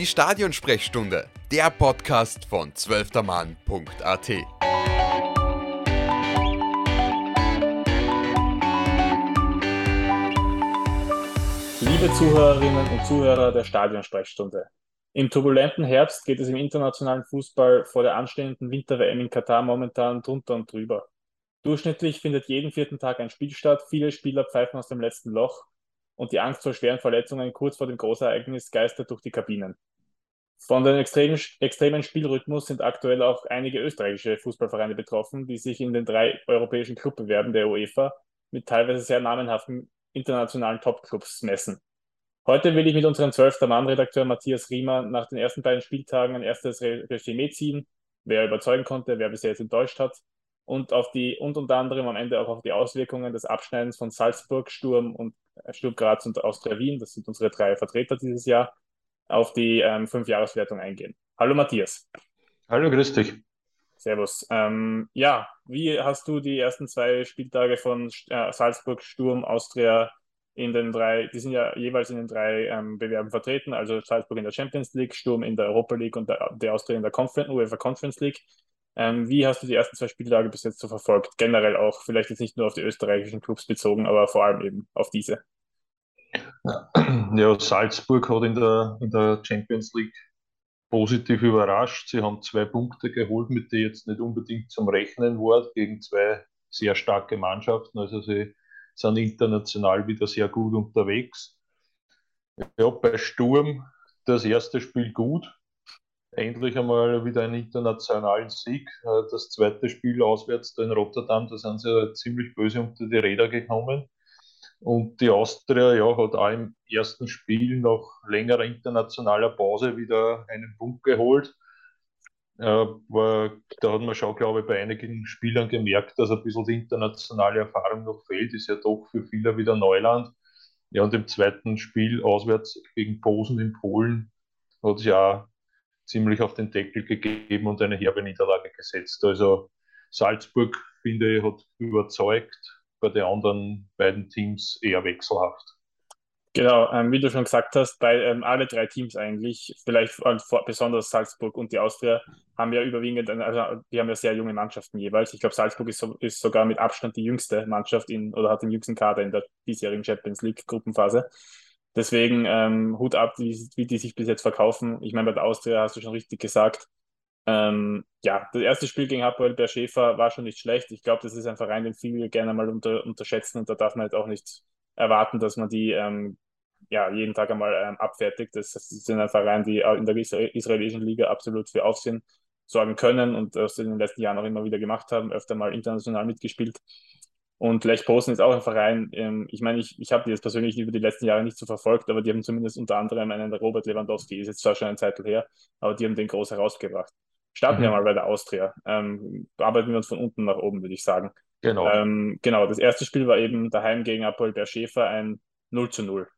Die Stadionsprechstunde, der Podcast von zwölftermann.at. Liebe Zuhörerinnen und Zuhörer der Stadionsprechstunde. Im turbulenten Herbst geht es im internationalen Fußball vor der anstehenden Winter-WM in Katar momentan drunter und drüber. Durchschnittlich findet jeden vierten Tag ein Spiel statt, viele Spieler pfeifen aus dem letzten Loch und die Angst vor schweren Verletzungen kurz vor dem Großereignis geistert durch die Kabinen. Von dem extremen, extremen Spielrhythmus sind aktuell auch einige österreichische Fußballvereine betroffen, die sich in den drei europäischen Clubbewerben der UEFA mit teilweise sehr namenhaften internationalen Topclubs messen. Heute will ich mit unserem zwölfter Mann-Redakteur Matthias Riemer nach den ersten beiden Spieltagen ein erstes Resümee ziehen, wer überzeugen konnte, wer bisher jetzt enttäuscht hat und auf die und unter anderem am Ende auch auf die Auswirkungen des Abschneidens von Salzburg, Sturm und äh, Sturm Graz und Austria Wien, das sind unsere drei Vertreter dieses Jahr, auf die ähm, Fünfjahreswertung eingehen. Hallo Matthias. Hallo, grüß dich. Servus. Ähm, ja, wie hast du die ersten zwei Spieltage von äh, Salzburg, Sturm, Austria in den drei, die sind ja jeweils in den drei ähm, Bewerben vertreten, also Salzburg in der Champions League, Sturm in der Europa League und der, der Austria in der Conference, UEFA Conference League. Ähm, wie hast du die ersten zwei Spieltage bis jetzt so verfolgt? Generell auch, vielleicht jetzt nicht nur auf die österreichischen Clubs bezogen, aber vor allem eben auf diese. Ja, Salzburg hat in der, in der Champions League positiv überrascht. Sie haben zwei Punkte geholt, mit denen jetzt nicht unbedingt zum Rechnen war, gegen zwei sehr starke Mannschaften. Also sie sind international wieder sehr gut unterwegs. Ja, bei Sturm das erste Spiel gut. Endlich einmal wieder einen internationalen Sieg. Äh, das zweite Spiel auswärts in Rotterdam, da sind sie ziemlich böse unter die Räder gekommen. Und die Austria ja, hat auch im ersten Spiel nach längerer internationaler Pause wieder einen Punkt geholt. Äh, da hat man schon, glaube ich, bei einigen Spielern gemerkt, dass ein bisschen die internationale Erfahrung noch fehlt. Ist ja doch für viele wieder Neuland. Ja, und im zweiten Spiel auswärts gegen Posen in Polen hat sich auch ziemlich auf den Deckel gegeben und eine herbe Niederlage gesetzt. Also Salzburg, finde ich, hat überzeugt bei den anderen beiden Teams eher wechselhaft. Genau, ähm, wie du schon gesagt hast, bei ähm, alle drei Teams eigentlich, vielleicht äh, besonders Salzburg und die Austria, haben ja überwiegend, also die haben ja sehr junge Mannschaften jeweils. Ich glaube, Salzburg ist, so, ist, sogar mit Abstand die jüngste Mannschaft in oder hat den jüngsten Kader in der diesjährigen Champions League Gruppenphase. Deswegen ähm, Hut ab, wie, wie, die sich bis jetzt verkaufen. Ich meine, bei der Austria hast du schon richtig gesagt, ähm, ja, das erste Spiel gegen Hapoel Schäfer war schon nicht schlecht. Ich glaube, das ist ein Verein, den viele gerne mal unter, unterschätzen und da darf man halt auch nicht erwarten, dass man die ähm, ja, jeden Tag einmal ähm, abfertigt. Das, das sind ein Verein, die in der israelischen Liga absolut für Aufsehen sorgen können und das in den letzten Jahren auch immer wieder gemacht haben, öfter mal international mitgespielt. Und Lech Posen ist auch ein Verein, ähm, ich meine, ich, ich habe die jetzt persönlich über die letzten Jahre nicht so verfolgt, aber die haben zumindest unter anderem einen Robert Lewandowski, ist jetzt zwar schon ein Zeitl her, aber die haben den groß herausgebracht. Starten mhm. wir mal bei der Austria. Ähm, arbeiten wir uns von unten nach oben, würde ich sagen. Genau. Ähm, genau, das erste Spiel war eben daheim gegen Apoel Schäfer ein 0 zu 0.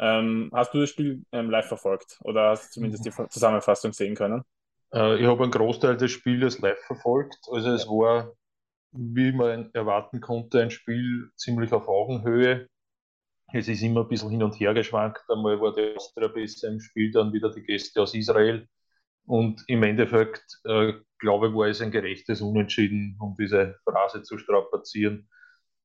Ähm, hast du das Spiel ähm, live verfolgt oder hast du zumindest die Zusammenfassung sehen können? Äh, ich habe einen Großteil des Spieles live verfolgt. Also es war, wie man erwarten konnte, ein Spiel ziemlich auf Augenhöhe. Es ist immer ein bisschen hin und her geschwankt. Einmal war der Austria besser im Spiel, dann wieder die Gäste aus Israel. Und im Endeffekt, äh, glaube ich, war es ein gerechtes Unentschieden, um diese Phrase zu strapazieren.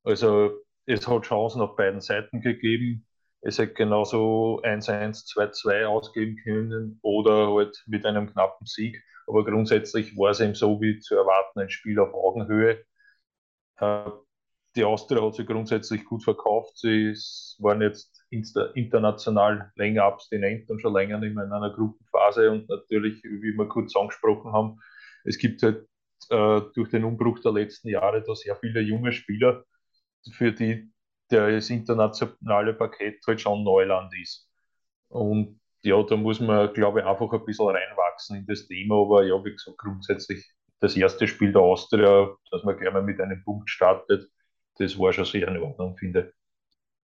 Also es hat Chancen auf beiden Seiten gegeben. Es hätte genauso 1-1, 2-2 ausgeben können oder halt mit einem knappen Sieg. Aber grundsätzlich war es eben so wie zu erwarten, ein Spiel auf Augenhöhe. Äh, die Austria hat sich grundsätzlich gut verkauft. Sie waren jetzt international länger abstinent und schon länger nicht mehr in einer Gruppenphase. Und natürlich, wie wir kurz angesprochen haben, es gibt halt äh, durch den Umbruch der letzten Jahre da sehr viele junge Spieler, für die das internationale Paket halt schon Neuland ist. Und ja, da muss man, glaube ich, einfach ein bisschen reinwachsen in das Thema. Aber ja, wie gesagt, grundsätzlich das erste Spiel der Austria, dass man gerne mit einem Punkt startet, das war schon sehr in Ordnung, finde ich.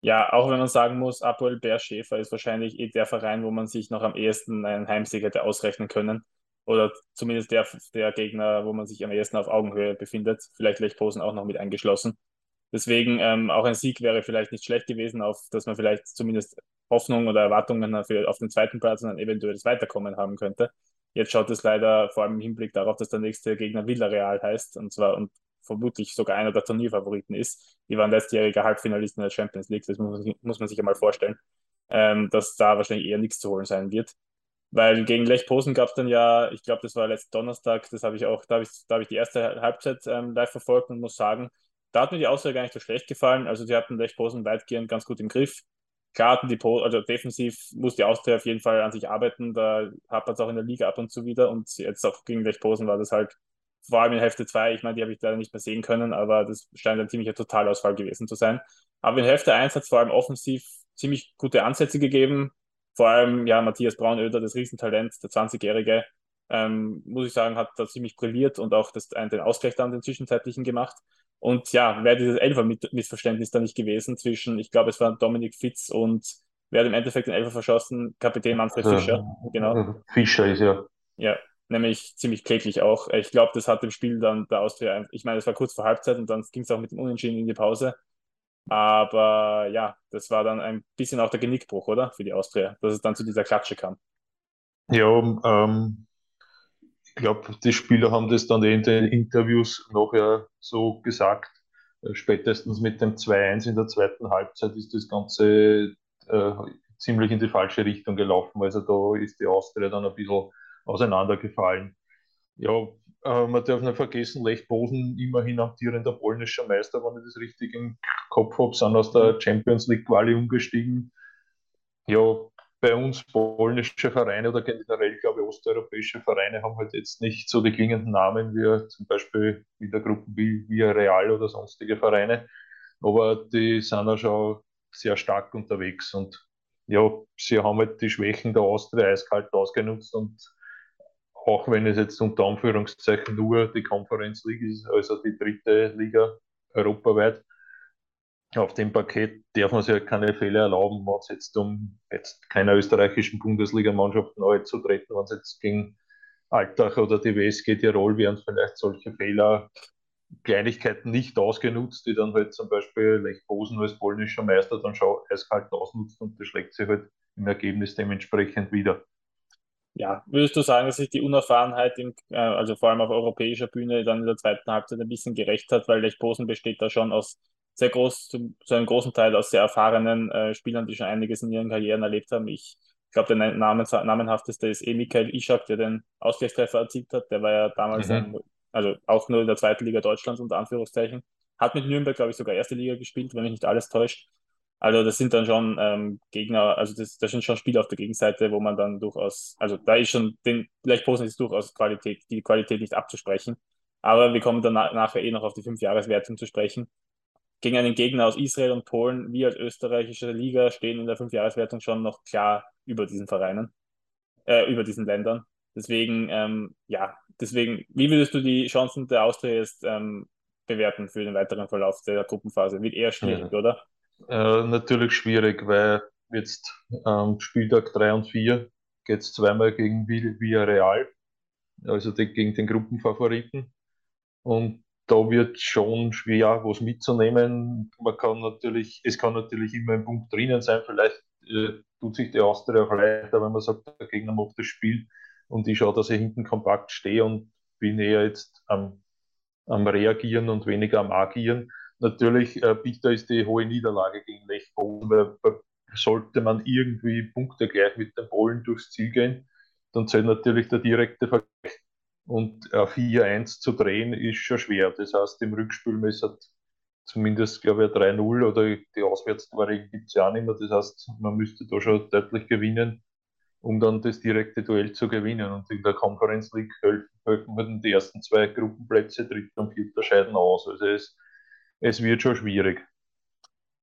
Ja, auch wenn man sagen muss, Apoel Schäfer ist wahrscheinlich eh der Verein, wo man sich noch am ehesten einen Heimsieg hätte ausrechnen können. Oder zumindest der, der Gegner, wo man sich am ehesten auf Augenhöhe befindet. Vielleicht Lech Posen auch noch mit eingeschlossen. Deswegen ähm, auch ein Sieg wäre vielleicht nicht schlecht gewesen, auf dass man vielleicht zumindest Hoffnung oder Erwartungen für, auf den zweiten Platz und dann eventuell das Weiterkommen haben könnte. Jetzt schaut es leider vor allem im Hinblick darauf, dass der nächste Gegner Villarreal heißt und zwar und vermutlich sogar einer der Turnierfavoriten ist. Die waren letztjährige Halbfinalisten der Champions League, das muss, muss man sich einmal vorstellen, ähm, dass da wahrscheinlich eher nichts zu holen sein wird. Weil gegen Lech Posen gab es dann ja, ich glaube, das war letzten Donnerstag, das habe ich auch, da habe ich, hab ich die erste Halbzeit ähm, live verfolgt und muss sagen, da hat mir die Aussage gar nicht so schlecht gefallen. Also sie hatten Lech Posen weitgehend ganz gut im Griff. Klar hatten die po also defensiv muss die Austria auf jeden Fall an sich arbeiten. Da man es auch in der Liga ab und zu wieder. Und jetzt auch gegen Lech Posen war das halt vor allem in Hälfte 2. Ich meine, die habe ich leider nicht mehr sehen können, aber das scheint ein ziemlicher Totalausfall gewesen zu sein. Aber in Hälfte 1 hat es vor allem offensiv ziemlich gute Ansätze gegeben vor allem, ja, Matthias Braunöder, das Riesentalent, der 20-Jährige, ähm, muss ich sagen, hat da ziemlich brilliert und auch das, den Ausgleich dann den zwischenzeitlichen gemacht. Und ja, wäre dieses Elfer-Missverständnis da nicht gewesen zwischen, ich glaube, es war Dominik Fitz und wer hat im Endeffekt den Elfer verschossen? Kapitän Manfred Fischer. Genau. Fischer ist ja. Ja, nämlich ziemlich kläglich auch. Ich glaube, das hat dem Spiel dann der Austria, ich meine, es war kurz vor Halbzeit und dann ging es auch mit dem Unentschieden in die Pause. Aber ja, das war dann ein bisschen auch der Genickbruch, oder? Für die Austria, dass es dann zu dieser Klatsche kam. Ja, ähm, ich glaube, die Spieler haben das dann in den Interviews nachher so gesagt. Äh, spätestens mit dem 2-1 in der zweiten Halbzeit ist das Ganze äh, ziemlich in die falsche Richtung gelaufen. Also da ist die Austria dann ein bisschen auseinandergefallen. Ja, äh, man darf nicht vergessen, Lech Bosen, immerhin amtierender polnischer Meister, wenn ich das richtig im Kopf habe, sind aus der Champions League Quali umgestiegen. Ja, bei uns polnische Vereine oder generell, glaube ich, osteuropäische Vereine haben halt jetzt nicht so die klingenden Namen wie zum Beispiel in der Gruppe wie, wie Real oder sonstige Vereine. Aber die sind auch schon sehr stark unterwegs und ja, sie haben halt die Schwächen der Austria eiskalt ausgenutzt und auch wenn es jetzt unter Anführungszeichen nur die Conference League ist, also die dritte Liga europaweit, auf dem Paket darf man sich halt keine Fehler erlauben, wenn es jetzt um jetzt keiner österreichischen Bundesligamannschaft neu zu treten, wenn es jetzt gegen Altach oder die WSG Tirol wären vielleicht solche Fehler, Kleinigkeiten nicht ausgenutzt, die dann halt zum Beispiel Lech Posen als polnischer Meister dann schon eiskalt ausnutzt und das schlägt sich halt im Ergebnis dementsprechend wieder ja, würdest du sagen, dass sich die Unerfahrenheit, im, äh, also vor allem auf europäischer Bühne, dann in der zweiten Halbzeit ein bisschen gerecht hat, weil Lech Posen besteht da schon aus sehr groß, zu, zu einem großen Teil aus sehr erfahrenen äh, Spielern, die schon einiges in ihren Karrieren erlebt haben. Ich glaube, der Namen, namenhafteste ist eh Michael Ishak, der den Ausgleichstreffer erzielt hat. Der war ja damals, mhm. ein, also auch nur in der zweiten Liga Deutschlands unter Anführungszeichen. Hat mit Nürnberg, glaube ich, sogar erste Liga gespielt, wenn mich nicht alles täuscht. Also das sind dann schon ähm, Gegner, also das, das sind schon Spiele auf der Gegenseite, wo man dann durchaus, also da ist schon, den, vielleicht Posen ist durchaus Qualität, die Qualität nicht abzusprechen. Aber wir kommen dann nachher eh noch auf die Fünfjahreswertung zu sprechen. Gegen einen Gegner aus Israel und Polen, wir als österreichische Liga stehen in der Fünfjahreswertung schon noch klar über diesen Vereinen, äh, über diesen Ländern. Deswegen, ähm, ja, deswegen, wie würdest du die Chancen der Austria jetzt ähm, bewerten für den weiteren Verlauf der Gruppenphase? Wird eher schwierig, ja. oder? Äh, natürlich schwierig, weil jetzt ähm, Spieltag 3 und 4 geht es zweimal gegen Villarreal, also die, gegen den Gruppenfavoriten. Und da wird schon schwer, was mitzunehmen. Man kann natürlich, es kann natürlich immer ein Punkt drinnen sein. Vielleicht äh, tut sich die Austria auch leichter, wenn man sagt, der Gegner macht das Spiel und ich schaue, dass ich hinten kompakt stehe und bin eher jetzt am, am Reagieren und weniger am Agieren. Natürlich, äh, bitter ist die hohe Niederlage gegen Lech Polen, weil sollte man irgendwie Punkte gleich mit den Polen durchs Ziel gehen, dann zählt natürlich der direkte Vergleich. Und äh, 4-1 zu drehen ist schon schwer. Das heißt, im Rückspiel es zumindest, glaube ich, 3-0 oder die Auswärtstore gibt es ja auch nicht mehr. Das heißt, man müsste da schon deutlich gewinnen, um dann das direkte Duell zu gewinnen. Und in der Conference League helfen, helfen die ersten zwei Gruppenplätze, dritter und vierter scheiden aus. Also es es wird schon schwierig.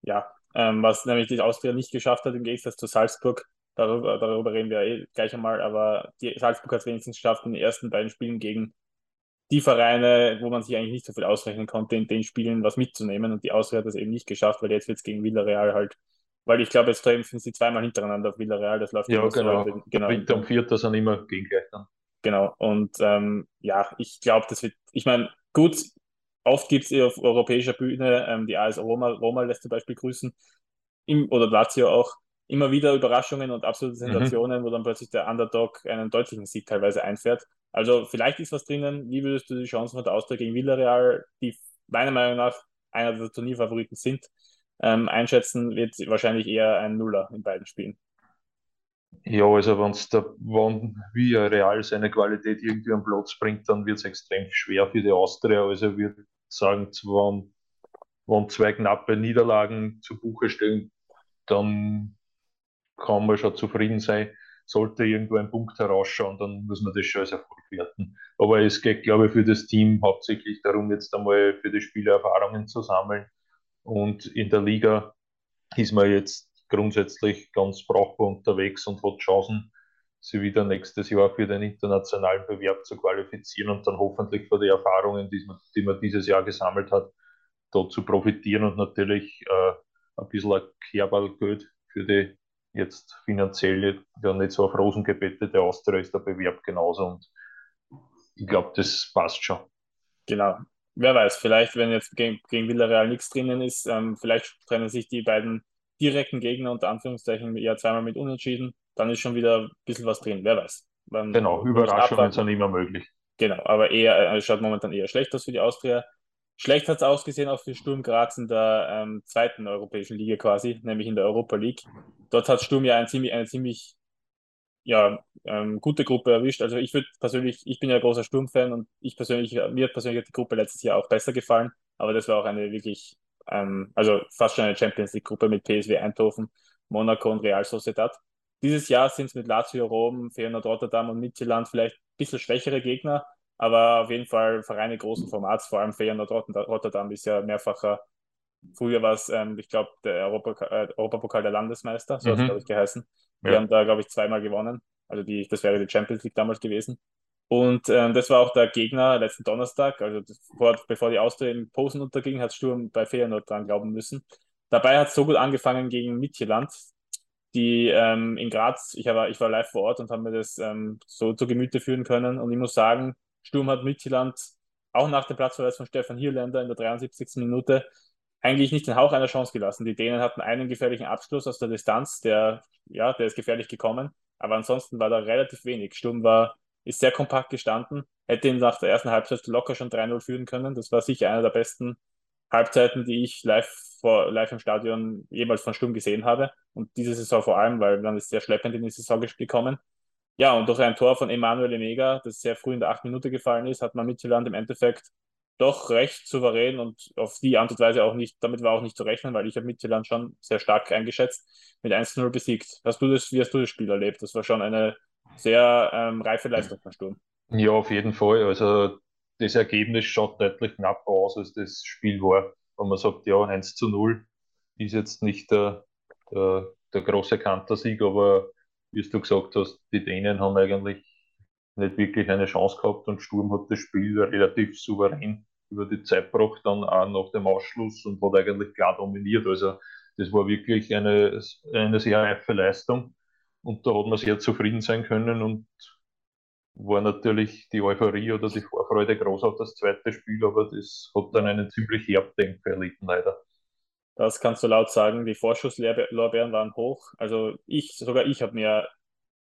Ja, ähm, was nämlich die Austria nicht geschafft hat, im Gegensatz zu Salzburg, darüber, darüber reden wir eh gleich einmal, aber die Salzburg hat es wenigstens geschafft, in den ersten beiden Spielen gegen die Vereine, wo man sich eigentlich nicht so viel ausrechnen konnte, in den Spielen was mitzunehmen und die Austria hat das eben nicht geschafft, weil jetzt wird es gegen Villarreal halt, weil ich glaube, jetzt treffen sie zweimal hintereinander auf Villarreal, das läuft ja genau. So, genau. Dritter und Vierter sind immer gegen gleich dann. Genau, und ähm, ja, ich glaube, das wird, ich meine, gut, Oft gibt es auf europäischer Bühne, ähm, die AS Roma, Roma lässt zum Beispiel grüßen, im, oder Lazio auch. immer wieder Überraschungen und absolute Mhm. Sensationen, wo dann plötzlich der Underdog einen deutlichen Sieg teilweise einfährt. Also vielleicht ist was drinnen. Wie würdest du die Chancen von der Austria gegen Villarreal, die meiner Meinung nach einer der Turnierfavoriten sind, ähm, einschätzen? Wird wahrscheinlich eher ein Nuller in beiden Spielen. Ja, also wenn's da, wenn Villarreal seine Qualität irgendwie am Platz bringt, dann wird es extrem schwer für die Austria. Also ich würde sagen, wenn, wenn zwei knappe Niederlagen zu Buche stehen, dann kann man schon zufrieden sein. Sollte irgendwo ein Punkt herausschauen, dann muss man das schon als Erfolg werten. Aber es geht, glaube ich, für das Team hauptsächlich darum, jetzt einmal für die Spieler Erfahrungen zu sammeln. Und in der Liga ist man jetzt grundsätzlich ganz brauchbar unterwegs und hat Chancen, sich wieder nächstes Jahr für den internationalen Bewerb zu qualifizieren und dann hoffentlich von den Erfahrungen, die man, die man dieses Jahr gesammelt hat, da zu profitieren und natürlich äh, ein bisschen ein Kerbal Geld für die jetzt finanziell ja nicht so auf Rosen gebettete Austria ist der Bewerb genauso und ich glaube, das passt schon. Genau. Wer weiß, vielleicht, wenn jetzt gegen, gegen Villarreal nichts drinnen ist, ähm, vielleicht trennen sich die beiden direkten Gegner unter Anführungszeichen eher zweimal mit Unentschieden, dann ist schon wieder ein bisschen was drin. Wer weiß. Man, genau, Überraschungen sind immer möglich. Genau, aber eher, äh, schaut momentan eher schlecht aus für die Austria. Schlecht hat es ausgesehen auch für Sturm Graz in der ähm, zweiten europäischen Liga quasi, nämlich in der Europa League. Dort hat Sturm ja ein ziemlich, eine ziemlich ja, ähm, gute Gruppe erwischt. Also ich würde persönlich, ich bin ja großer Sturm-Fan und ich persönlich, mir persönlich hat die Gruppe letztes Jahr auch besser gefallen, aber das war auch eine wirklich, ähm, also fast schon eine Champions League-Gruppe mit PSW Eindhoven, Monaco und Real Sociedad. Dieses Jahr sind es mit Lazio Rom, Feyenoord Rotterdam und Midtjylland vielleicht ein bisschen schwächere Gegner, aber auf jeden Fall Vereine großen Formats, vor allem Feyenoord Rotterdam ist ja mehrfacher, früher war es, ähm, ich glaube, der Europa, äh, Europapokal der Landesmeister, so mhm. hat es, glaube ich, geheißen. Die ja. haben da, glaube ich, zweimal gewonnen. Also die, das wäre die Champions League damals gewesen. Und ähm, das war auch der Gegner letzten Donnerstag, also bevor, bevor die Austria in Posen unterging, hat Sturm bei Feyenoord dran glauben müssen. Dabei hat es so gut angefangen gegen Midtjylland, die ähm, in Graz, ich, hab, ich war live vor Ort und habe mir das ähm, so zu Gemüte führen können. Und ich muss sagen, Sturm hat Midtjylland auch nach dem Platzverweis von Stefan Hierländer in der 73. Minute eigentlich nicht den Hauch einer Chance gelassen. Die Dänen hatten einen gefährlichen Abschluss aus der Distanz, der, ja, der ist gefährlich gekommen, aber ansonsten war da relativ wenig. Sturm war, ist sehr kompakt gestanden, hätte ihn nach der ersten Halbzeit locker schon 3-0 führen können. Das war sicher einer der besten Halbzeiten, die ich live, vor, live im Stadion jemals von Sturm gesehen habe. Und diese Saison vor allem, weil dann ist sehr schleppend in die Saison gekommen. Ja, und durch ein Tor von Emanuel Emega, das sehr früh in der 8 Minute gefallen ist, hat man Midtjylland im Endeffekt doch recht souverän und auf die Art und Weise auch nicht, damit war auch nicht zu rechnen, weil ich habe Midtjylland schon sehr stark eingeschätzt, mit 1-0 besiegt. Hast du das, wie hast du das Spiel erlebt? Das war schon eine sehr ähm, reife Leistung von Sturm. Ja, auf jeden Fall. Also das Ergebnis schaut deutlich knapper aus, als das Spiel war. Wenn man sagt, ja, 1 zu 0 ist jetzt nicht der, der, der große Kantersieg, aber wie du gesagt hast, die Dänen haben eigentlich nicht wirklich eine Chance gehabt und Sturm hat das Spiel relativ souverän über die Zeit gebracht, dann auch nach dem Ausschluss und hat eigentlich klar dominiert. Also das war wirklich eine, eine sehr reife Leistung und da hat man sehr zufrieden sein können und war natürlich die Euphorie oder die Vorfreude groß auf das zweite Spiel, aber das hat dann einen ziemlich Erbdämpfer erlitten leider. Das kannst du laut sagen. Die Vorschusslorbeeren waren hoch. Also ich, sogar ich habe mir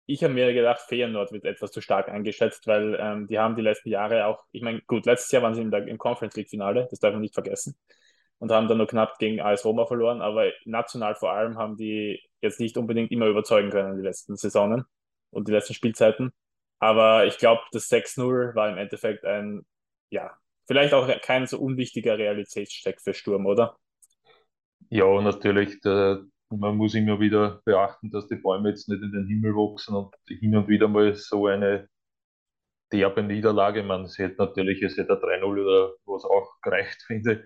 ich habe mir gedacht, Feyenoord wird etwas zu stark eingeschätzt, weil ähm, die haben die letzten Jahre auch, ich meine, gut, letztes Jahr waren sie im Conference League Finale, das darf man nicht vergessen, und haben dann nur knapp gegen AS Roma verloren, aber national vor allem haben die jetzt nicht unbedingt immer überzeugen können, die letzten Saisonen und die letzten Spielzeiten. Aber ich glaube, das 6-0 war im Endeffekt ein, ja, vielleicht auch kein so unwichtiger Realitätscheck für Sturm, oder? Ja, natürlich. Der, man muss immer wieder beachten, dass die Bäume jetzt nicht in den Himmel wachsen und hin und wieder mal so eine derbe Niederlage. Man sieht natürlich, es hätte 3-0 oder was auch gereicht, finde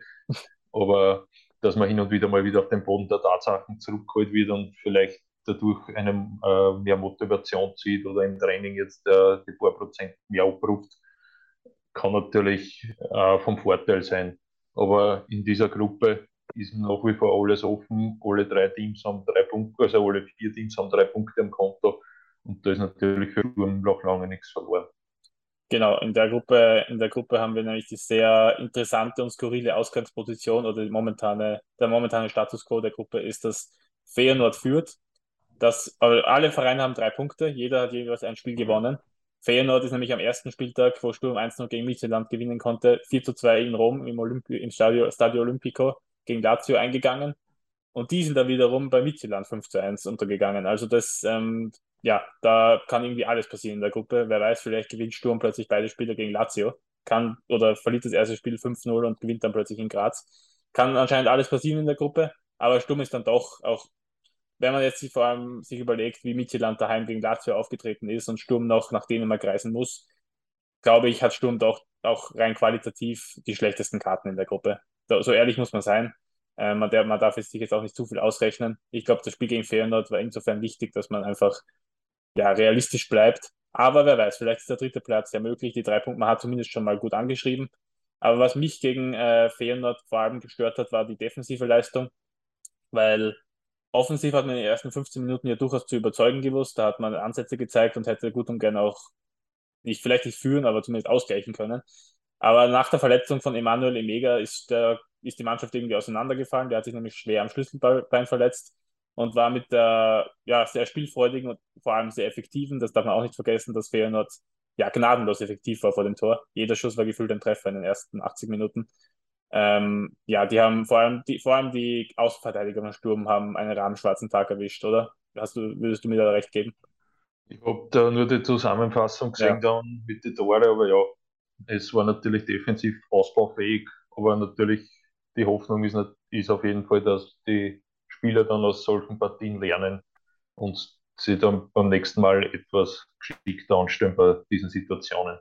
Aber dass man hin und wieder mal wieder auf den Boden der Tatsachen zurückgeholt wird und vielleicht dadurch einem äh, mehr Motivation zieht oder im Training jetzt äh, die paar Prozent mehr abruft, kann natürlich äh, vom Vorteil sein. Aber in dieser Gruppe ist nach wie vor alles offen. Alle drei Teams haben drei Punkte, also alle vier Teams haben drei Punkte am Konto. Und da ist natürlich für Sturm noch lange nichts verloren. Genau, in der Gruppe, in der Gruppe haben wir nämlich die sehr interessante und skurrile Ausgangsposition oder die momentane, der momentane Status quo der Gruppe ist, dass Feyenoord führt also alle Vereine haben drei Punkte, jeder hat jeweils ein Spiel gewonnen. Feyenoord ist nämlich am ersten Spieltag, wo Sturm 1-0 gegen Midtjylland gewinnen konnte, 4 2 in Rom im, Olympi im Stadio, Stadio Olimpico gegen Lazio eingegangen. Und die sind dann wiederum bei Midtjylland 5 1 untergegangen. Also das, ähm, ja, da kann irgendwie alles passieren in der Gruppe. Wer weiß, vielleicht gewinnt Sturm plötzlich beide Spiele gegen Lazio. Kann oder verliert das erste Spiel 5-0 und gewinnt dann plötzlich in Graz. Kann anscheinend alles passieren in der Gruppe. Aber Sturm ist dann doch auch wenn man jetzt sich vor allem sich überlegt, wie Midtjylland daheim gegen Lazio aufgetreten ist und Sturm noch nach Dänemark reisen muss, glaube ich, hat Sturm doch auch rein qualitativ die schlechtesten Karten in der Gruppe. So ehrlich muss man sein. Äh, man, der, man, darf sich jetzt auch nicht zu viel ausrechnen. Ich glaube, das Spiel gegen Feyenoord war insofern wichtig, dass man einfach ja, realistisch bleibt. Aber wer weiß, vielleicht ist der dritte Platz ja möglich. Die drei Punkte, man hat zumindest schon mal gut angeschrieben. Aber was mich gegen äh, Feyenoord vor allem gestört hat, war die defensive Leistung, weil Offensiv hat man in den ersten 15 Minuten ja durchaus zu überzeugen gewusst. Da hat man Ansätze gezeigt und hätte gut und gerne auch nicht, vielleicht nicht führen, aber zumindest ausgleichen können. Aber nach der Verletzung von Emanuel Emega ist, der, ist die Mannschaft irgendwie auseinandergefallen. Der hat sich nämlich schwer am Schlüsselbein verletzt und war mit der ja, sehr spielfreudigen und vor allem sehr effektiven, das darf man auch nicht vergessen, dass Feyenoord ja gnadenlos effektiv war vor dem Tor. Jeder Schuss war gefühlt ein Treffer in den ersten 80 Minuten. Ähm, ja, die haben vor allem die, vor allem die Außenverteidiger von Sturm haben einen rabenschwarzen Tag erwischt, oder? Hast du, würdest du mir da recht geben? Ich habe da nur die Zusammenfassung gesehen ja. dann mit den Tore, aber ja, es war natürlich defensiv ausbaufähig, aber natürlich die Hoffnung ist, ist auf jeden Fall, dass die Spieler dann aus solchen Partien lernen und sie dann beim nächsten Mal etwas geschickter anstellen bei diesen Situationen.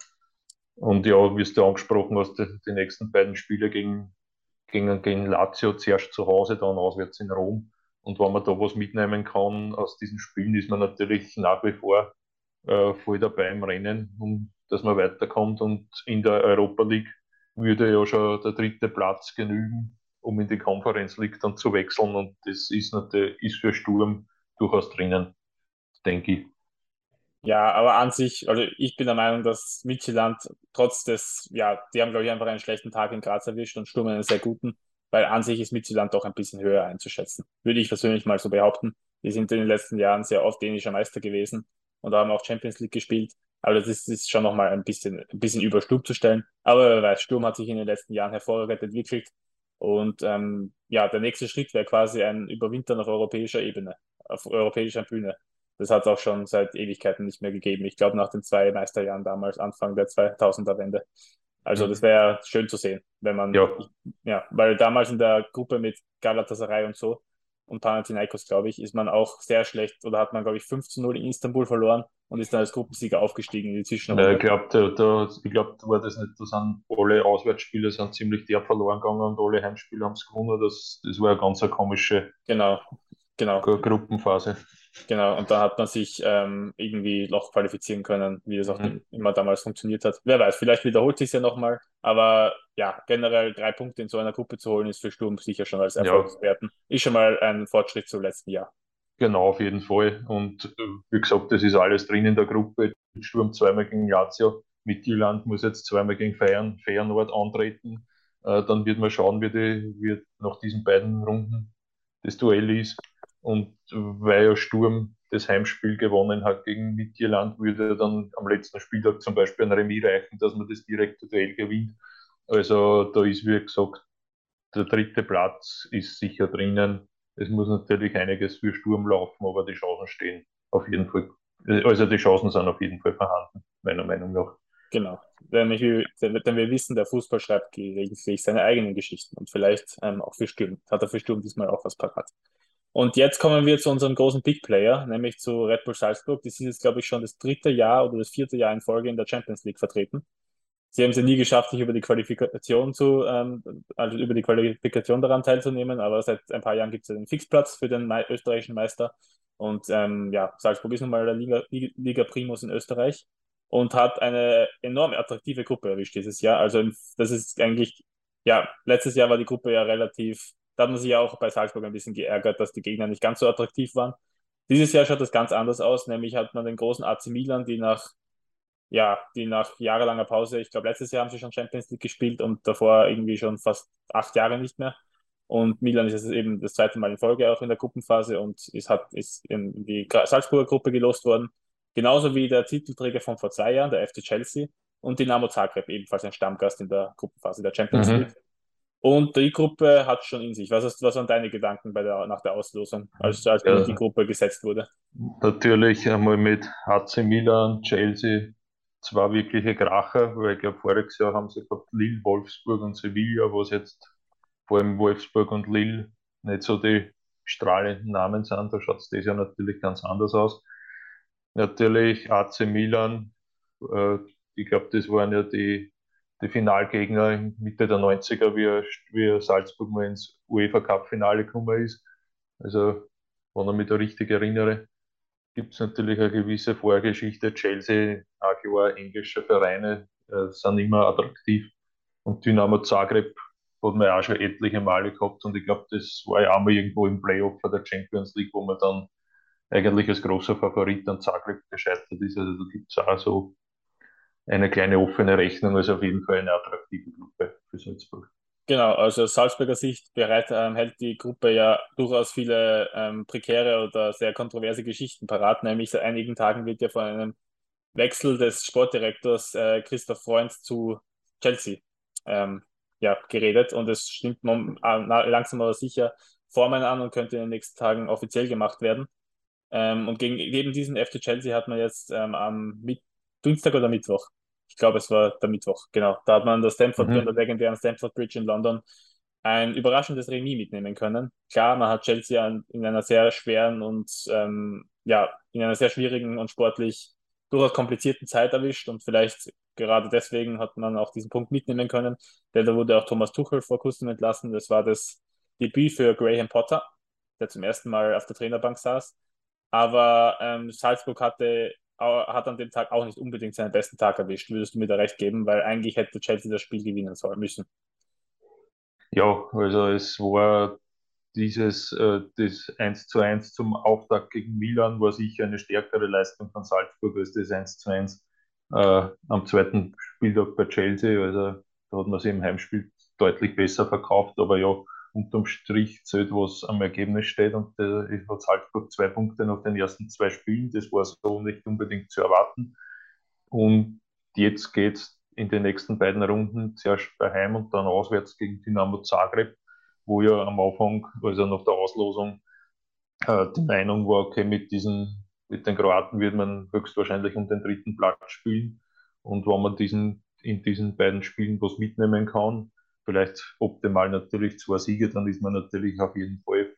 Und ja, wie du angesprochen hast, die, die nächsten beiden Spiele gegen, gegen, gegen Lazio, zuerst zu Hause, dann auswärts in Rom. Und wenn man da was mitnehmen kann aus diesen Spielen, ist man natürlich nach wie vor äh, voll dabei im Rennen, um dass man weiterkommt. Und in der Europa League würde ja schon der dritte Platz genügen, um in die Conference League dann zu wechseln. Und das ist, natürlich, ist für Sturm durchaus drinnen, denke ich. Ja, aber an sich, also ich bin der Meinung, dass Midtjylland trotz des, ja, die haben, glaube ich, einfach einen schlechten Tag in Graz erwischt und Sturm einen sehr guten, weil an sich ist Midtjylland doch ein bisschen höher einzuschätzen. Würde ich persönlich mal so behaupten. Die sind in den letzten Jahren sehr oft dänischer Meister gewesen und haben auch Champions League gespielt. Aber das ist, ist schon nochmal ein bisschen, ein bisschen über Sturm zu stellen. Aber wer weiß, Sturm hat sich in den letzten Jahren hervorragend entwickelt. Und ähm, ja, der nächste Schritt wäre quasi ein Überwintern auf europäischer Ebene, auf europäischer Bühne. Das hat es auch schon seit Ewigkeiten nicht mehr gegeben. Ich glaube, nach den zwei Meisterjahren damals, Anfang der 2000er Wende. Also, mhm. das wäre schön zu sehen, wenn man, ja. ja, weil damals in der Gruppe mit Galatasaray und so und Panathinaikos, glaube ich, ist man auch sehr schlecht oder hat man, glaube ich, 5 zu 0 in Istanbul verloren und ist dann als Gruppensieger aufgestiegen in die Zwischenrunde. Ja, ich glaube, da, da, ich glaub, da war das nicht, da sind alle Auswärtsspiele sind ziemlich der verloren gegangen und alle Heimspiele haben es gewonnen. Das, das war eine ganz eine komische genau, genau. Gruppenphase. Genau, und da hat man sich ähm, irgendwie noch qualifizieren können, wie das auch mhm. immer damals funktioniert hat. Wer weiß, vielleicht wiederholt sich ja nochmal, aber ja, generell drei Punkte in so einer Gruppe zu holen, ist für Sturm sicher schon als Erfolgswerten. Ja. Ist schon mal ein Fortschritt zum letzten Jahr. Genau, auf jeden Fall. Und äh, wie gesagt, das ist alles drin in der Gruppe. Sturm zweimal gegen Lazio, Mittelland muss jetzt zweimal gegen Feiern, Feyenoord antreten. Äh, dann wird man schauen, wie, die, wie nach diesen beiden Runden das Duell ist. Und weil ja Sturm das Heimspiel gewonnen hat gegen Midtjylland, würde dann am letzten Spieltag zum Beispiel ein Remis reichen, dass man das direkte Duell gewinnt. Also da ist, wie gesagt, der dritte Platz ist sicher drinnen. Es muss natürlich einiges für Sturm laufen, aber die Chancen stehen auf jeden Fall. Also die Chancen sind auf jeden Fall vorhanden, meiner Meinung nach. Genau. Denn, ich, denn wir wissen, der Fußball schreibt gelegentlich seine eigenen Geschichten und vielleicht ähm, auch für Sturm. Hat er für Sturm diesmal auch was parat. Und jetzt kommen wir zu unserem großen Big Player, nämlich zu Red Bull Salzburg. Die sind jetzt, glaube ich, schon das dritte Jahr oder das vierte Jahr in Folge in der Champions League vertreten. Sie haben es ja nie geschafft, sich über die Qualifikation zu, ähm, also über die Qualifikation daran teilzunehmen, aber seit ein paar Jahren gibt es ja den Fixplatz für den Me österreichischen Meister. Und ähm, ja, Salzburg ist nun mal der Liga, Liga Primus in Österreich und hat eine enorm attraktive Gruppe erwischt dieses Jahr. Also das ist eigentlich, ja, letztes Jahr war die Gruppe ja relativ da hat man sich ja auch bei Salzburg ein bisschen geärgert, dass die Gegner nicht ganz so attraktiv waren. Dieses Jahr schaut das ganz anders aus, nämlich hat man den großen AC Milan, die nach, ja, die nach jahrelanger Pause, ich glaube letztes Jahr haben sie schon Champions League gespielt und davor irgendwie schon fast acht Jahre nicht mehr, Und Milan ist jetzt eben das zweite Mal in Folge auch in der Gruppenphase und ist, hat, ist in die Salzburger Gruppe gelost worden. Genauso wie der Titelträger von vor zwei Jahren, der FC Chelsea und Dynamo Zagreb, ebenfalls ein Stammgast in der Gruppenphase der Champions mhm. League. Und die Gruppe hat schon in sich. Was, hast, was waren deine Gedanken bei der, nach der Auslosung, als, als ja. die Gruppe gesetzt wurde? Natürlich einmal mit AC Milan, Chelsea, zwei wirkliche Kracher, weil ich glaube, voriges Jahr haben sie gehabt Lille, Wolfsburg und Sevilla, was jetzt vor allem Wolfsburg und Lille nicht so die strahlenden Namen sind. Da schaut es das ja natürlich ganz anders aus. Natürlich AC Milan, äh, ich glaube, das waren ja die die Finalgegner Mitte der 90er, wie, wie Salzburg mal ins UEFA Cup-Finale gekommen ist. Also, wenn ich mich da richtig erinnere, gibt es natürlich eine gewisse Vorgeschichte. Chelsea, klar, englische Vereine äh, sind immer attraktiv. Und Dynamo Zagreb hat man ja auch schon etliche Male gehabt. Und ich glaube, das war ja auch mal irgendwo im Playoff der Champions League, wo man dann eigentlich als großer Favorit an Zagreb gescheitert ist. Also da gibt es auch so eine kleine offene Rechnung, also auf jeden Fall eine attraktive Gruppe für Salzburg. Genau, also aus Salzburger Sicht bereit ähm, hält die Gruppe ja durchaus viele ähm, prekäre oder sehr kontroverse Geschichten parat. Nämlich seit einigen Tagen wird ja von einem Wechsel des Sportdirektors äh, Christoph Freund zu Chelsea ähm, ja, geredet und es stimmt äh, langsam aber sicher Formen an und könnte in den nächsten Tagen offiziell gemacht werden. Ähm, und gegen eben diesen FC Chelsea hat man jetzt ähm, am mit Dienstag oder Mittwoch ich glaube, es war der Mittwoch, genau. Da hat man das Stamford, mhm. der legendären Stamford Bridge in London ein überraschendes Remis mitnehmen können. Klar, man hat Chelsea in einer sehr schweren und ähm, ja, in einer sehr schwierigen und sportlich durchaus komplizierten Zeit erwischt und vielleicht gerade deswegen hat man auch diesen Punkt mitnehmen können, denn da wurde auch Thomas Tuchel vor kurzem entlassen. Das war das Debüt für Graham Potter, der zum ersten Mal auf der Trainerbank saß. Aber ähm, Salzburg hatte hat an dem Tag auch nicht unbedingt seinen besten Tag erwischt, würdest du mir da recht geben, weil eigentlich hätte Chelsea das Spiel gewinnen sollen müssen. Ja, also es war dieses äh, das 1 zu 1 zum Auftakt gegen Milan war sicher eine stärkere Leistung von Salzburg als das 1 zu 1 äh, am zweiten Spieltag bei Chelsea. Also da hat man sich im Heimspiel deutlich besser verkauft, aber ja, unterm Strich zählt, was am Ergebnis steht. Und äh, hat Salzburg zwei Punkte nach den ersten zwei Spielen. Das war so nicht unbedingt zu erwarten. Und jetzt geht es in den nächsten beiden Runden zuerst daheim und dann auswärts gegen Dynamo Zagreb, wo ja am Anfang, also nach der Auslosung, äh, die Meinung war, okay, mit diesen, mit den Kroaten wird man höchstwahrscheinlich um den dritten Platz spielen. Und wenn man diesen, in diesen beiden Spielen was mitnehmen kann, vielleicht optimal natürlich zwei Siege, dann ist man natürlich auf jeden Fall,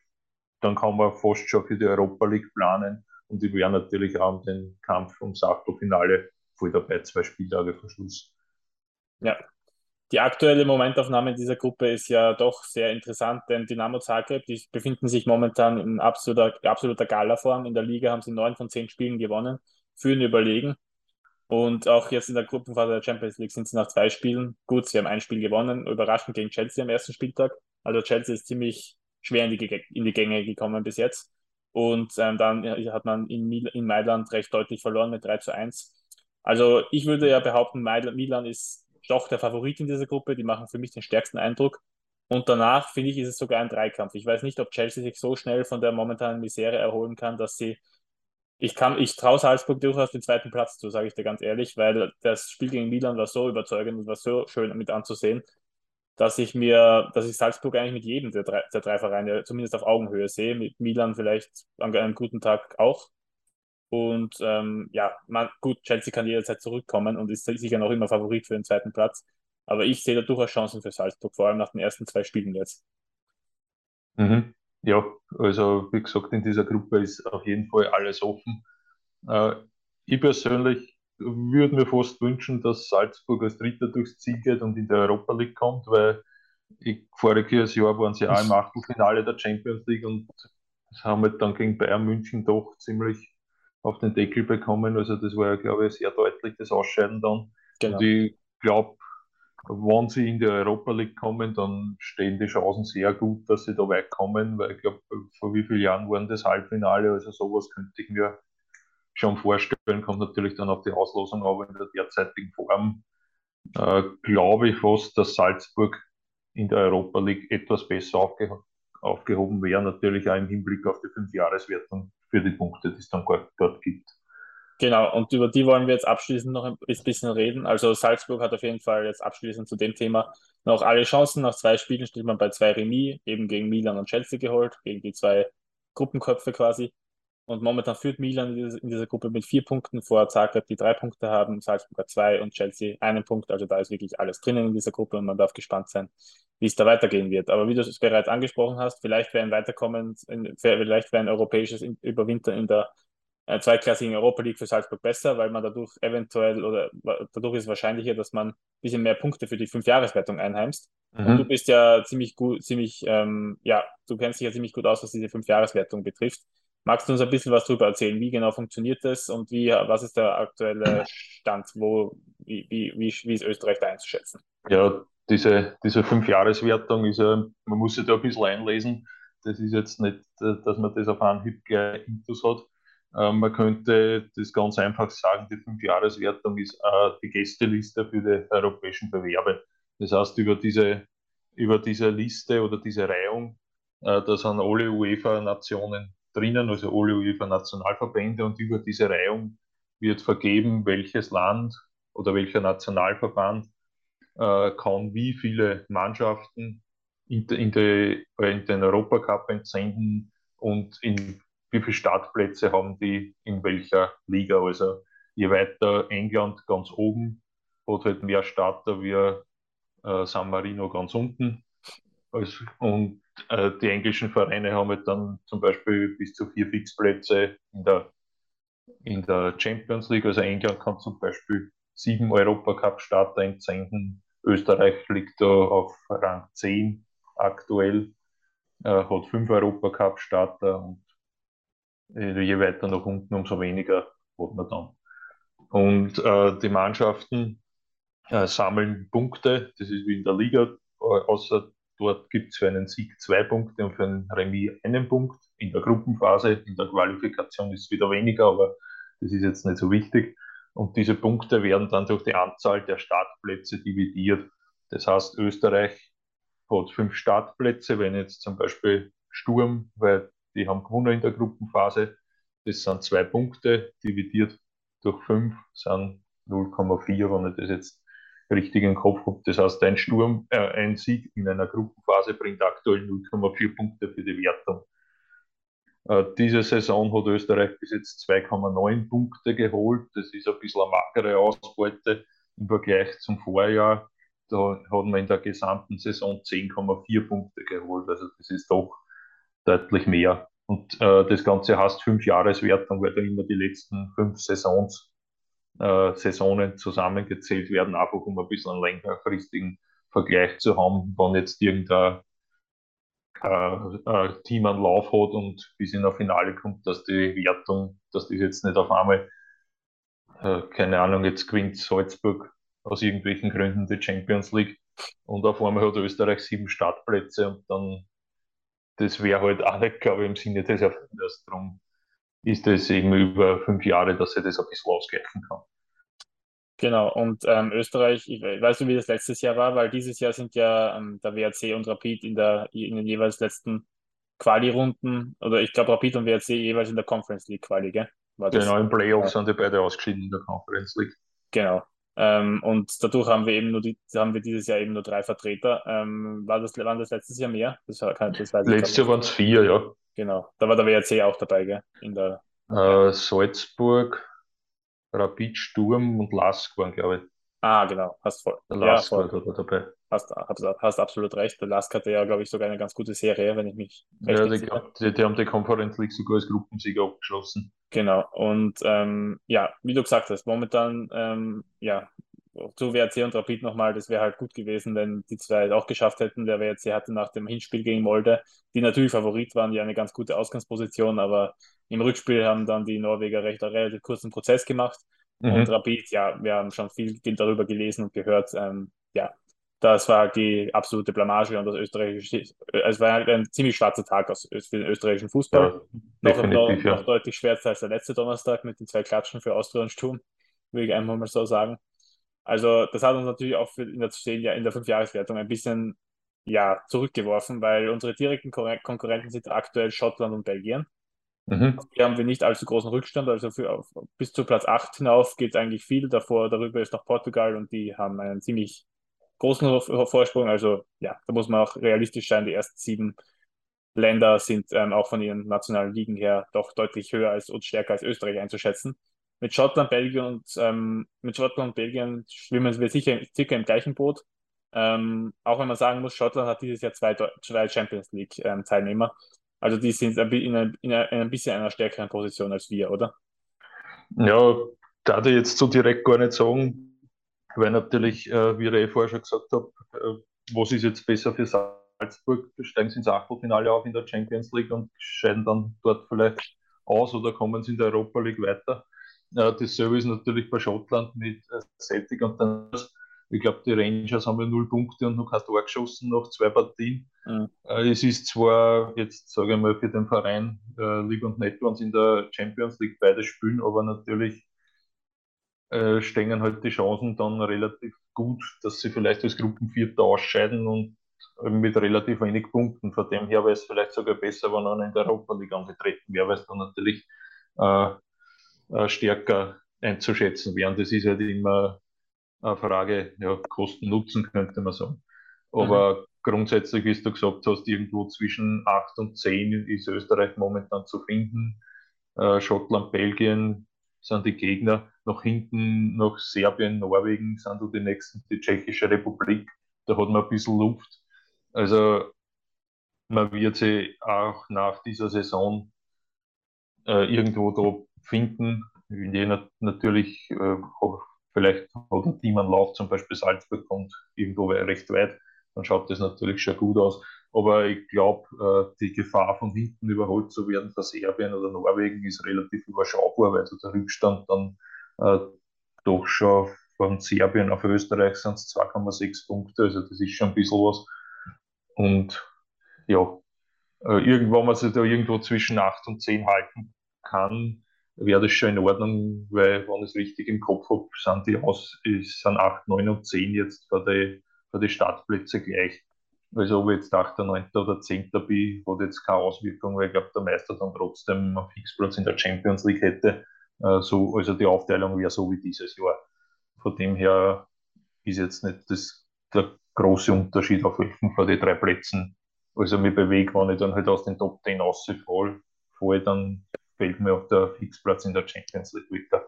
dann kann man fast schon für die Europa League planen und ich wäre natürlich auch den Kampf ums Achtelfinale voll dabei, zwei Spieltage vor Schluss. Ja, die aktuelle Momentaufnahme dieser Gruppe ist ja doch sehr interessant, denn Dynamo Zagreb, die befinden sich momentan in absoluter, absoluter Galaform. In der Liga haben sie neun von zehn Spielen gewonnen, führen überlegen. Und auch jetzt in der Gruppenphase der Champions League sind sie nach zwei Spielen gut. Sie haben ein Spiel gewonnen, überraschend gegen Chelsea am ersten Spieltag. Also Chelsea ist ziemlich schwer in die, in die Gänge gekommen bis jetzt. Und ähm, dann hat man in, Mil in Mailand recht deutlich verloren mit 3 zu 1. Also ich würde ja behaupten, Mailand, Milan ist doch der Favorit in dieser Gruppe. Die machen für mich den stärksten Eindruck. Und danach, finde ich, ist es sogar ein Dreikampf. Ich weiß nicht, ob Chelsea sich so schnell von der momentanen Misere erholen kann, dass sie ich kann, ich traue Salzburg durchaus den zweiten Platz zu, sage ich dir ganz ehrlich, weil das Spiel gegen Milan war so überzeugend und war so schön mit anzusehen, dass ich mir, dass ich Salzburg eigentlich mit jedem der drei, der drei Vereine zumindest auf Augenhöhe sehe, mit Milan vielleicht an einem guten Tag auch. Und ähm, ja, man, gut, Chelsea kann jederzeit zurückkommen und ist sicher noch immer Favorit für den zweiten Platz. Aber ich sehe da durchaus Chancen für Salzburg, vor allem nach den ersten zwei Spielen jetzt. Mhm. Ja, also wie gesagt, in dieser Gruppe ist auf jeden Fall alles offen. Äh, ich persönlich würde mir fast wünschen, dass Salzburg als Dritter durchs Ziel geht und in der Europa League kommt, weil ich, voriges Jahr waren sie auch im Achtelfinale der Champions League und haben halt dann gegen Bayern München doch ziemlich auf den Deckel bekommen. Also das war ja, glaube ich, sehr deutlich das Ausscheiden dann. Genau. Und ich glaube, wenn sie in die Europa League kommen, dann stehen die Chancen sehr gut, dass sie da weit kommen, weil ich glaube, vor wie vielen Jahren waren das Halbfinale, also sowas könnte ich mir schon vorstellen, kommt natürlich dann auf die Auslosung, aber in der derzeitigen Form äh, glaube ich fast, dass Salzburg in der Europa League etwas besser aufge aufgehoben wären, natürlich auch im Hinblick auf die Fünfjahreswertung für die Punkte, die es dann dort gibt. Genau, und über die wollen wir jetzt abschließend noch ein bisschen reden. Also Salzburg hat auf jeden Fall jetzt abschließend zu dem Thema noch alle Chancen. Nach zwei Spielen steht man bei zwei Remis, eben gegen Milan und Chelsea geholt, gegen die zwei Gruppenköpfe quasi. Und momentan führt Milan in dieser Gruppe mit vier Punkten vor Zagreb, die drei Punkte haben, Salzburg hat zwei und Chelsea einen Punkt. Also da ist wirklich alles drinnen in dieser Gruppe und man darf gespannt sein, wie es da weitergehen wird. Aber wie du es bereits angesprochen hast, vielleicht wäre ein Weiterkommen, vielleicht wäre ein europäisches Überwintern in der äh, zweiklassigen Europa League für Salzburg besser, weil man dadurch eventuell oder dadurch ist es wahrscheinlicher, dass man ein bisschen mehr Punkte für die Fünfjahreswertung einheimst. Mhm. Und du bist ja ziemlich gut, ziemlich, ähm, ja, du kennst dich ja ziemlich gut aus, was diese Fünfjahreswertung betrifft. Magst du uns ein bisschen was darüber erzählen? Wie genau funktioniert das und wie, was ist der aktuelle Stand? Wo, wie, wie, wie, wie ist Österreich da einzuschätzen? Ja, diese, diese Fünfjahreswertung ist ja, man muss sich da ein bisschen einlesen. Das ist jetzt nicht, dass man das auf Anhieb gleich Intus hat. Ähm, man könnte das ganz einfach sagen, die Fünfjahreswertung ist äh, die Gästeliste für die europäischen Bewerbe. Das heißt, über diese, über diese Liste oder diese Reihung, äh, da sind alle UEFA-Nationen drinnen, also alle UEFA-Nationalverbände und über diese Reihung wird vergeben, welches Land oder welcher Nationalverband äh, kann wie viele Mannschaften in, in, die, in den Europacup entsenden und in wie viele Startplätze haben die in welcher Liga. Also je weiter England ganz oben hat halt mehr Starter wie äh, San Marino ganz unten. Also, und äh, die englischen Vereine haben halt dann zum Beispiel bis zu vier Fixplätze in der, in der Champions League. Also England kann zum Beispiel sieben Europacup-Starter entsenden. Österreich liegt da auf Rang 10 aktuell, äh, hat fünf Europacup-Starter und äh, je weiter nach unten, umso weniger hat man dann. Und äh, die Mannschaften äh, sammeln Punkte, das ist wie in der Liga, außer dort gibt es für einen Sieg zwei Punkte und für einen Remis einen Punkt. In der Gruppenphase, in der Qualifikation ist es wieder weniger, aber das ist jetzt nicht so wichtig. Und diese Punkte werden dann durch die Anzahl der Startplätze dividiert. Das heißt, Österreich hat fünf Startplätze, wenn jetzt zum Beispiel Sturm, weil die haben gewonnen in der Gruppenphase. Das sind zwei Punkte, dividiert durch fünf sind 0,4, wenn ich das jetzt richtig im Kopf habe. Das heißt, ein Sturm, äh, ein Sieg in einer Gruppenphase bringt aktuell 0,4 Punkte für die Wertung. Äh, diese Saison hat Österreich bis jetzt 2,9 Punkte geholt. Das ist ein bisschen eine magere Ausbeute im Vergleich zum Vorjahr. Da hat man in der gesamten Saison 10,4 Punkte geholt. Also das ist doch deutlich mehr. Und äh, das Ganze heißt fünf Jahreswertung, weil da immer die letzten fünf Saisons, äh, Saisonen zusammengezählt werden, einfach um ein bisschen einen längerfristigen Vergleich zu haben, wenn jetzt irgendein äh, äh, Team einen Lauf hat und bis in ein Finale kommt, dass die Wertung, dass das jetzt nicht auf einmal, äh, keine Ahnung, jetzt gewinnt Salzburg aus irgendwelchen Gründen die Champions League und auf einmal hat Österreich sieben Startplätze und dann das wäre halt auch nicht, glaube ich, im Sinne des Erfinders. Darum ist es eben über fünf Jahre, dass er das ein bisschen ausgleichen kann. Genau, und ähm, Österreich, ich weiß nicht, wie das letztes Jahr war, weil dieses Jahr sind ja ähm, der WRC und Rapid in, der, in den jeweils letzten Quali-Runden, oder ich glaube Rapid und WRC jeweils in der Conference League Quali, gell? War das? Genau, im Playoff sind die beide ausgeschieden in der Conference League. Genau, ähm, und dadurch haben wir eben nur die, haben wir dieses Jahr eben nur drei Vertreter. Ähm, war das, waren das letztes Jahr mehr? Das, war, das weiß Letztes Jahr waren es vier, ja. Genau. Da war der WRC auch dabei, gell? In der, äh, Salzburg, Rapid Sturm und Lask waren, glaube ich. Ah, genau. Hast voll. Der Lask ja, voll. war dabei. Hast, hast, hast absolut recht. Der Lask hatte ja, glaube ich, sogar eine ganz gute Serie, wenn ich mich recht Ja, die, die, die, haben die Conference League sogar als Gruppensieger abgeschlossen. Genau. Und ähm, ja, wie du gesagt hast, momentan, ähm, ja, zu WRC und Rapid nochmal, das wäre halt gut gewesen, wenn die zwei auch geschafft hätten. Der WRC hatte nach dem Hinspiel gegen Molde, die natürlich Favorit waren, die eine ganz gute Ausgangsposition, aber im Rückspiel haben dann die Norweger recht einen relativ kurzen Prozess gemacht. Mhm. Und Rapid, ja, wir haben schon viel darüber gelesen und gehört. Ähm, ja, das war die absolute Blamage und das österreichische, es war ein ziemlich schwarzer Tag aus, für den österreichischen Fußball. Ja, noch, noch, ja. noch, deutlich schwärzer als der letzte Donnerstag mit den zwei Klatschen für Austria und Sturm, würde ich einfach mal so sagen. Also, das hat uns natürlich auch für in der, in der Fünfjahreswertung ein bisschen ja, zurückgeworfen, weil unsere direkten Konkurrenten sind aktuell Schottland und Belgien. Mhm. Hier haben wir nicht allzu großen Rückstand, also für, auf, bis zu Platz 8 hinauf geht es eigentlich viel. Davor, darüber ist noch Portugal und die haben einen ziemlich großen Vorsprung. Also ja, da muss man auch realistisch sein. Die ersten sieben Länder sind ähm, auch von ihren nationalen Ligen her doch deutlich höher als und stärker als Österreich einzuschätzen. Mit Schottland, Belgien und ähm, mit Schottland und Belgien schwimmen wir sicher circa im gleichen Boot. Ähm, auch wenn man sagen muss, Schottland hat dieses Jahr zwei, zwei Champions League ähm. Also die sind in, einer, in, einer, in ein bisschen einer stärkeren Position als wir, oder? Ja, da ich jetzt so direkt gar nicht sagen, weil natürlich, äh, wie ich eh vorher schon gesagt habe, äh, was ist jetzt besser für Salzburg? Steigen sie ins Achtelfinale auf in der Champions League und scheiden dann dort vielleicht aus oder kommen sie in der Europa League weiter. Äh, dasselbe ist natürlich bei Schottland mit äh, Celtic und dann ich glaube, die Rangers haben ja null Punkte und noch kein Tor geschossen nach zwei Partien. Mhm. Äh, es ist zwar jetzt, sage ich mal, für den Verein äh, lieb und sie in der Champions League beide spielen, aber natürlich äh, stehen halt die Chancen dann relativ gut, dass sie vielleicht als Gruppenvierter ausscheiden und mit relativ wenig Punkten. Von dem her wäre es vielleicht sogar besser, wenn einer in der Europa League angetreten wäre, weil es dann natürlich äh, äh, stärker einzuschätzen wäre. Das ist halt immer Frage, ja, Kosten-Nutzen könnte man sagen. Aber mhm. grundsätzlich, wie du gesagt hast, irgendwo zwischen 8 und 10 ist Österreich momentan zu finden. Äh, Schottland, Belgien sind die Gegner. Nach hinten, nach Serbien, Norwegen sind die nächsten, die Tschechische Republik. Da hat man ein bisschen Luft. Also man wird sie auch nach dieser Saison äh, irgendwo da finden. Je natürlich äh, vielleicht hat ein Team einen Lauf, zum Beispiel Salzburg kommt irgendwo recht weit, dann schaut das natürlich schon gut aus. Aber ich glaube, äh, die Gefahr von hinten überholt zu werden von Serbien oder Norwegen ist relativ überschaubar, weil der Rückstand dann äh, doch schon von Serbien auf Österreich sind es 2,6 Punkte, also das ist schon ein bisschen was. Und ja, äh, irgendwann man sich da irgendwo zwischen 8 und 10 halten kann, wäre das schon in Ordnung, weil, wenn ich es richtig im Kopf habe, sind die aus, sind 8, 9 und 10 jetzt für die, für die Startplätze gleich. Also ob ich jetzt 8., 9. oder 10. bin, hat jetzt keine Auswirkung, weil ich glaube, der Meister dann trotzdem einen Fixplatz in der Champions League hätte. Äh, so, also die Aufteilung wäre so wie dieses Jahr. Von dem her ist jetzt nicht das, der große Unterschied auf welchen von den drei Plätzen. Also mich bewege, wenn ich dann halt aus den Top 10 rausfall, falle ich dann fehlt mir auch der Fixplatz in der Champions League wieder.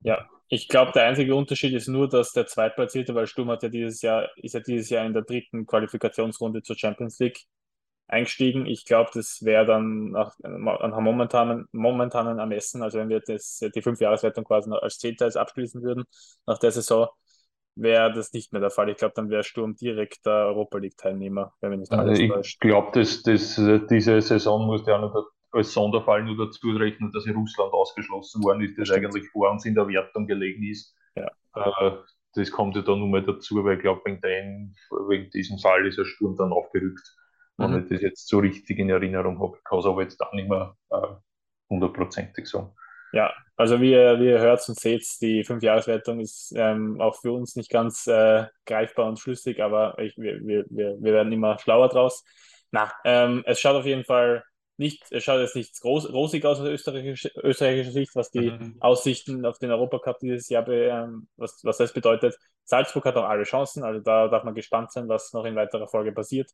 Ja, ich glaube, der einzige Unterschied ist nur, dass der Zweitplatzierte, weil Sturm hat ja dieses Jahr, ist ja dieses Jahr in der dritten Qualifikationsrunde zur Champions League eingestiegen. Ich glaube, das wäre dann nach, nach momentanen, momentanen Ermessen, also wenn wir das, die Fünfjahreswertung quasi als Zehnteils abschließen würden nach der Saison, wäre das nicht mehr der Fall. Ich glaube, dann wäre Sturm direkt der Europa League-Teilnehmer, wenn wir nicht alles also Ich glaube, das, das, diese Saison muss ja auch noch als Sonderfall nur dazu rechnen, dass in Russland ausgeschlossen worden ist, das eigentlich vor uns in der Wertung gelegen ist. Ja. Äh, das kommt ja dann nur mal dazu, weil ich glaube, wegen, wegen diesem Fall ist der Sturm dann aufgerückt. Mhm. Wenn ich das jetzt so richtig in Erinnerung habe, kann es aber jetzt auch nicht mehr äh, hundertprozentig äh, sagen. Ja, also wie ihr, wie ihr hört und seht, die Fünfjahreswertung ist ähm, auch für uns nicht ganz äh, greifbar und schlüssig, aber ich, wir, wir, wir werden immer schlauer draus. Na, ähm, es schaut auf jeden Fall nicht, es schaut jetzt nicht groß, rosig aus aus österreichischer, österreichischer Sicht, was die mhm. Aussichten auf den Europacup dieses Jahr, ähm, was, was das bedeutet. Salzburg hat auch alle Chancen, also da darf man gespannt sein, was noch in weiterer Folge passiert.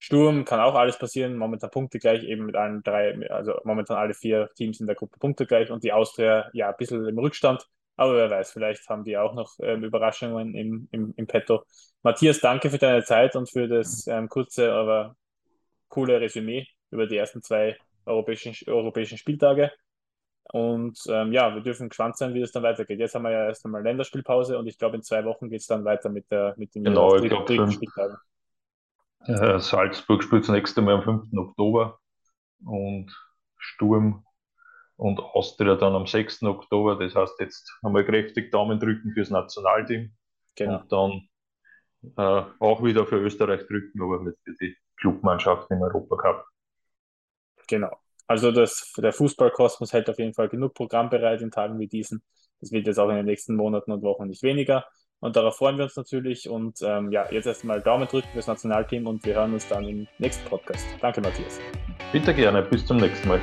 Sturm kann auch alles passieren, momentan Punkte gleich, eben mit allen drei, also momentan alle vier Teams in der Gruppe Punkte gleich und die Austria ja ein bisschen im Rückstand, aber wer weiß, vielleicht haben die auch noch ähm, Überraschungen im, im, im Petto. Matthias, danke für deine Zeit und für das ähm, kurze, aber coole Resümee über die ersten zwei europäischen, europäischen Spieltage. Und ähm, ja, wir dürfen gespannt sein, wie es dann weitergeht. Jetzt haben wir ja erst einmal Länderspielpause und ich glaube, in zwei Wochen geht es dann weiter mit, der, mit den genau, dritten, dritten Spieltagen. Äh, Salzburg spielt das nächste Mal am 5. Oktober und Sturm und Austria dann am 6. Oktober. Das heißt, jetzt haben wir kräftig Daumen drücken fürs Nationalteam genau. und dann äh, auch wieder für Österreich drücken, aber nicht für die Clubmannschaft im Europacup. Genau. Also das, der Fußballkosmos hält auf jeden Fall genug Programm bereit in Tagen wie diesen. Das wird jetzt auch in den nächsten Monaten und Wochen nicht weniger. Und darauf freuen wir uns natürlich. Und ähm, ja, jetzt erstmal Daumen drücken fürs Nationalteam und wir hören uns dann im nächsten Podcast. Danke, Matthias. Bitte gerne. Bis zum nächsten Mal.